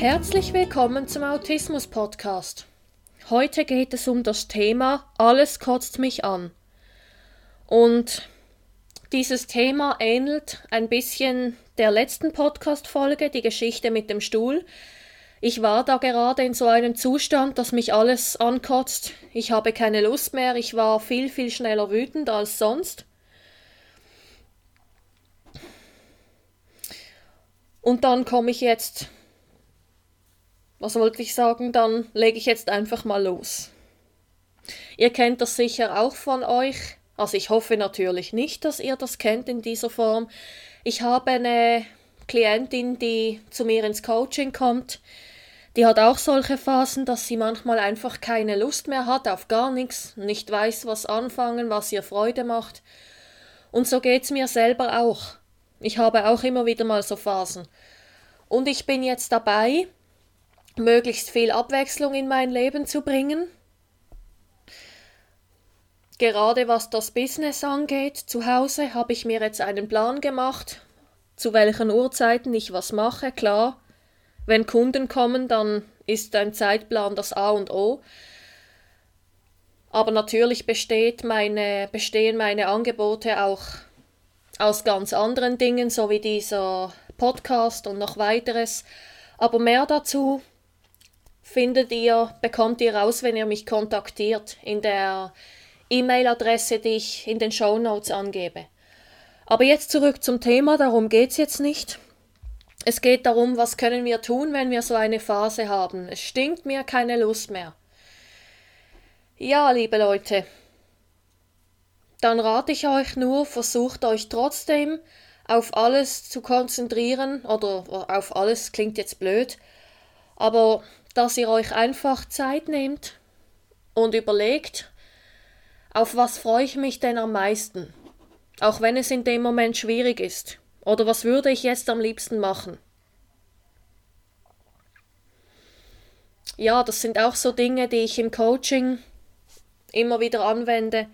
Herzlich willkommen zum Autismus Podcast. Heute geht es um das Thema Alles kotzt mich an. Und dieses Thema ähnelt ein bisschen der letzten Podcast-Folge, die Geschichte mit dem Stuhl. Ich war da gerade in so einem Zustand, dass mich alles ankotzt. Ich habe keine Lust mehr. Ich war viel, viel schneller wütend als sonst. Und dann komme ich jetzt, was wollte ich sagen, dann lege ich jetzt einfach mal los. Ihr kennt das sicher auch von euch. Also ich hoffe natürlich nicht, dass ihr das kennt in dieser Form. Ich habe eine Klientin, die zu mir ins Coaching kommt. Die hat auch solche Phasen, dass sie manchmal einfach keine Lust mehr hat auf gar nichts, nicht weiß, was anfangen, was ihr Freude macht. Und so geht's mir selber auch. Ich habe auch immer wieder mal so Phasen. Und ich bin jetzt dabei, möglichst viel Abwechslung in mein Leben zu bringen. Gerade was das Business angeht, zu Hause habe ich mir jetzt einen Plan gemacht, zu welchen Uhrzeiten ich was mache, klar. Wenn Kunden kommen, dann ist ein Zeitplan das A und O. Aber natürlich meine, bestehen meine Angebote auch aus ganz anderen Dingen, so wie dieser Podcast und noch weiteres. Aber mehr dazu findet ihr, bekommt ihr raus, wenn ihr mich kontaktiert in der E-Mail-Adresse, die ich in den Show Notes angebe. Aber jetzt zurück zum Thema, darum geht es jetzt nicht. Es geht darum, was können wir tun, wenn wir so eine Phase haben. Es stinkt mir keine Lust mehr. Ja, liebe Leute, dann rate ich euch nur, versucht euch trotzdem auf alles zu konzentrieren, oder auf alles klingt jetzt blöd, aber dass ihr euch einfach Zeit nehmt und überlegt, auf was freue ich mich denn am meisten, auch wenn es in dem Moment schwierig ist, oder was würde ich jetzt am liebsten machen. Ja, das sind auch so Dinge, die ich im Coaching immer wieder anwende,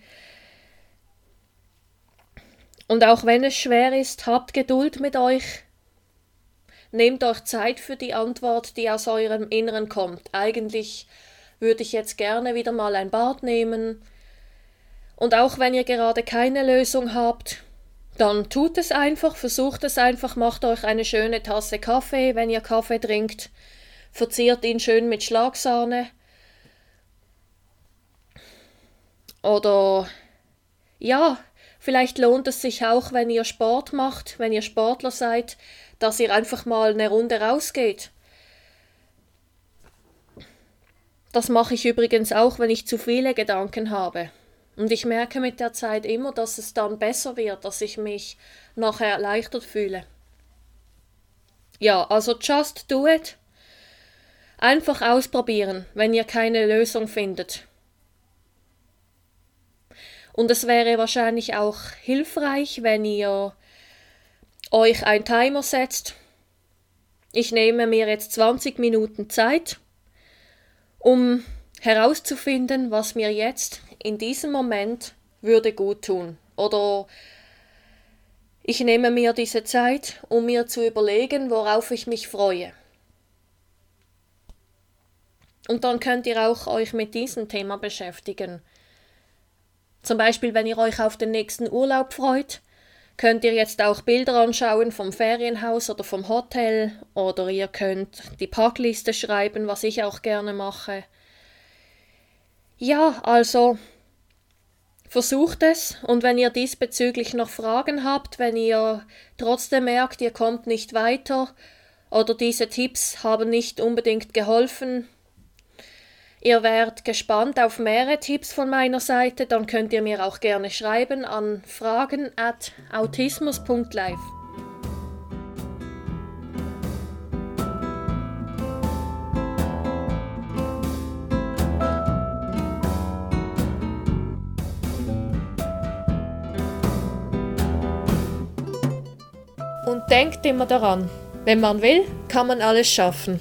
und auch wenn es schwer ist, habt Geduld mit euch. Nehmt euch Zeit für die Antwort, die aus eurem Inneren kommt. Eigentlich würde ich jetzt gerne wieder mal ein Bad nehmen. Und auch wenn ihr gerade keine Lösung habt, dann tut es einfach, versucht es einfach, macht euch eine schöne Tasse Kaffee, wenn ihr Kaffee trinkt, verziert ihn schön mit Schlagsahne. Oder ja, Vielleicht lohnt es sich auch, wenn ihr Sport macht, wenn ihr Sportler seid, dass ihr einfach mal eine Runde rausgeht. Das mache ich übrigens auch, wenn ich zu viele Gedanken habe. Und ich merke mit der Zeit immer, dass es dann besser wird, dass ich mich nachher erleichtert fühle. Ja, also just do it. Einfach ausprobieren, wenn ihr keine Lösung findet. Und es wäre wahrscheinlich auch hilfreich, wenn ihr euch ein Timer setzt. Ich nehme mir jetzt 20 Minuten Zeit, um herauszufinden, was mir jetzt in diesem Moment würde gut tun. Oder ich nehme mir diese Zeit, um mir zu überlegen, worauf ich mich freue. Und dann könnt ihr auch euch mit diesem Thema beschäftigen. Zum Beispiel, wenn ihr euch auf den nächsten Urlaub freut, könnt ihr jetzt auch Bilder anschauen vom Ferienhaus oder vom Hotel oder ihr könnt die Packliste schreiben, was ich auch gerne mache. Ja, also versucht es und wenn ihr diesbezüglich noch Fragen habt, wenn ihr trotzdem merkt, ihr kommt nicht weiter oder diese Tipps haben nicht unbedingt geholfen, Ihr werdet gespannt auf mehrere Tipps von meiner Seite, dann könnt ihr mir auch gerne schreiben an fragen at autismus.live. Und denkt immer daran, wenn man will, kann man alles schaffen.